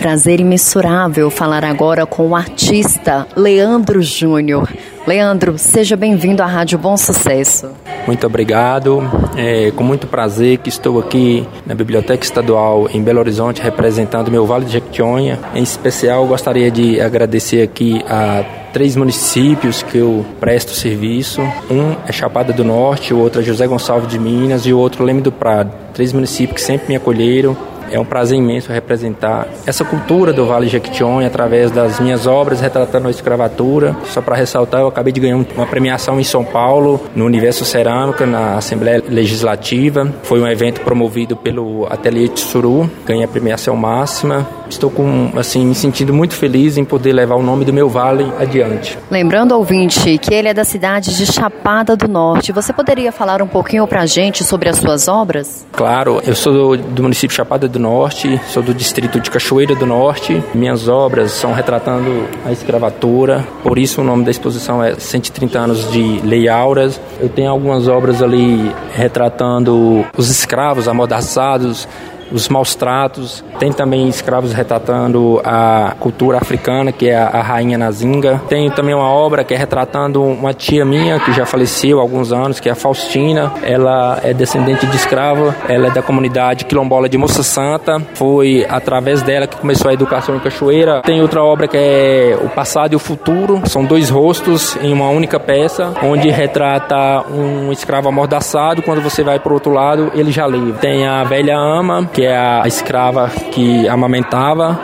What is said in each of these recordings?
prazer imensurável falar agora com o artista Leandro Júnior. Leandro, seja bem-vindo à Rádio Bom Sucesso. Muito obrigado. É com muito prazer que estou aqui na Biblioteca Estadual em Belo Horizonte representando meu Vale de Jequitinhonha. Em especial, gostaria de agradecer aqui a três municípios que eu presto serviço. Um é Chapada do Norte, o outro é José Gonçalves de Minas e o outro Leme do Prado. Três municípios que sempre me acolheram é um prazer imenso representar essa cultura do Vale Jequitinhonha através das minhas obras retratando a escravatura. Só para ressaltar, eu acabei de ganhar uma premiação em São Paulo, no Universo Cerâmica, na Assembleia Legislativa. Foi um evento promovido pelo Ateliê Tsuru. Ganhei a premiação máxima. Estou com, assim, me sentindo muito feliz em poder levar o nome do meu vale adiante. Lembrando, ouvinte, que ele é da cidade de Chapada do Norte. Você poderia falar um pouquinho para a gente sobre as suas obras? Claro, eu sou do, do município de Chapada do Norte, sou do distrito de Cachoeira do Norte. Minhas obras são retratando a escravatura, por isso o nome da exposição é 130 anos de Lei Auras. Eu tenho algumas obras ali retratando os escravos amordaçados, os maus tratos. Tem também escravos retratando a cultura africana, que é a, rainha Nazinga. Tem também uma obra que é retratando uma tia minha, que já faleceu há alguns anos, que é a Faustina. Ela é descendente de escravo, ela é da comunidade quilombola de Moça Santa. Foi através dela que começou a educação em Cachoeira. Tem outra obra que é O Passado e o Futuro. São dois rostos em uma única peça, onde retrata um escravo amordaçado. Quando você vai para o outro lado, ele já livre. Tem a Velha Ama, que é a escrava que amamentava.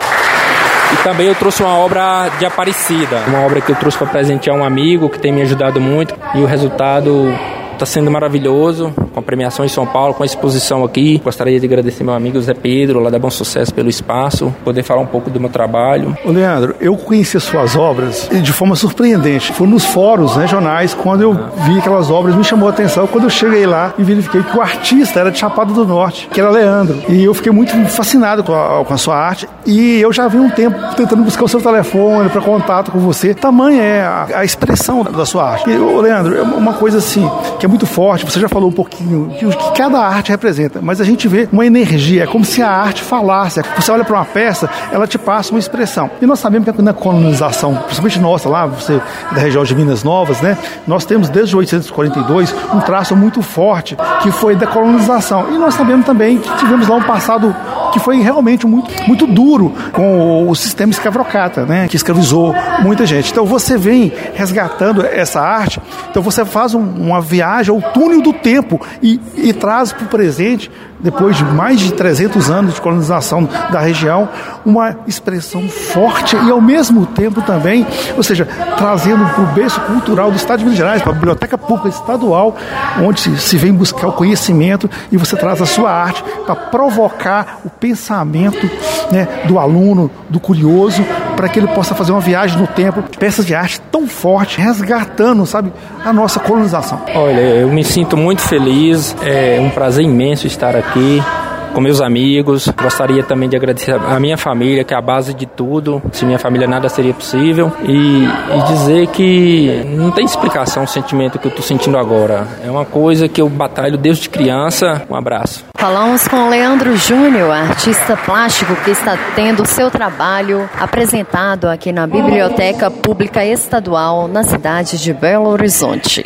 E também eu trouxe uma obra de Aparecida, uma obra que eu trouxe para presentear um amigo que tem me ajudado muito e o resultado Está sendo maravilhoso, com a premiação em São Paulo, com a exposição aqui. Gostaria de agradecer meu amigo Zé Pedro, lá da Bom Sucesso, pelo espaço, poder falar um pouco do meu trabalho. Ô Leandro, eu conheci as suas obras de forma surpreendente. Foi nos fóruns regionais, quando eu vi aquelas obras, me chamou a atenção. Quando eu cheguei lá e verifiquei que o artista era de Chapada do Norte, que era Leandro. E eu fiquei muito fascinado com a, com a sua arte. E eu já vi um tempo tentando buscar o seu telefone para contato com você. Tamanha é a, a expressão da sua arte. E, ô Leandro, é uma coisa assim, que é muito forte, você já falou um pouquinho que que cada arte representa, mas a gente vê uma energia, é como se a arte falasse. Você olha para uma peça, ela te passa uma expressão. E nós sabemos que na colonização, principalmente nossa lá, você da região de Minas Novas, né? Nós temos desde 1842 um traço muito forte que foi da colonização. E nós sabemos também que tivemos lá um passado que foi realmente muito, muito duro com o sistema escravocrata, né, que escravizou muita gente. Então você vem resgatando essa arte, então você faz um, uma viagem ao túnel do tempo e, e traz para o presente depois de mais de 300 anos de colonização da região, uma expressão forte e ao mesmo tempo também, ou seja, trazendo para o berço cultural do Estado de Minas Gerais, para a Biblioteca Pública Estadual, onde se, vem buscar o conhecimento e você traz a sua arte para provocar o pensamento né, do aluno, do curioso, para que ele possa fazer uma viagem no tempo, peças de arte tão forte, resgatando, sabe, a nossa colonização. Olha, eu me sinto muito feliz, é um prazer imenso estar aqui com meus amigos. Gostaria também de agradecer a minha família, que é a base de tudo. Sem minha família nada seria possível. E, e dizer que não tem explicação o sentimento que eu estou sentindo agora. É uma coisa que eu batalho desde criança. Um abraço. Falamos com Leandro Júnior, artista plástico que está tendo seu trabalho apresentado aqui na Biblioteca Pública Estadual na cidade de Belo Horizonte.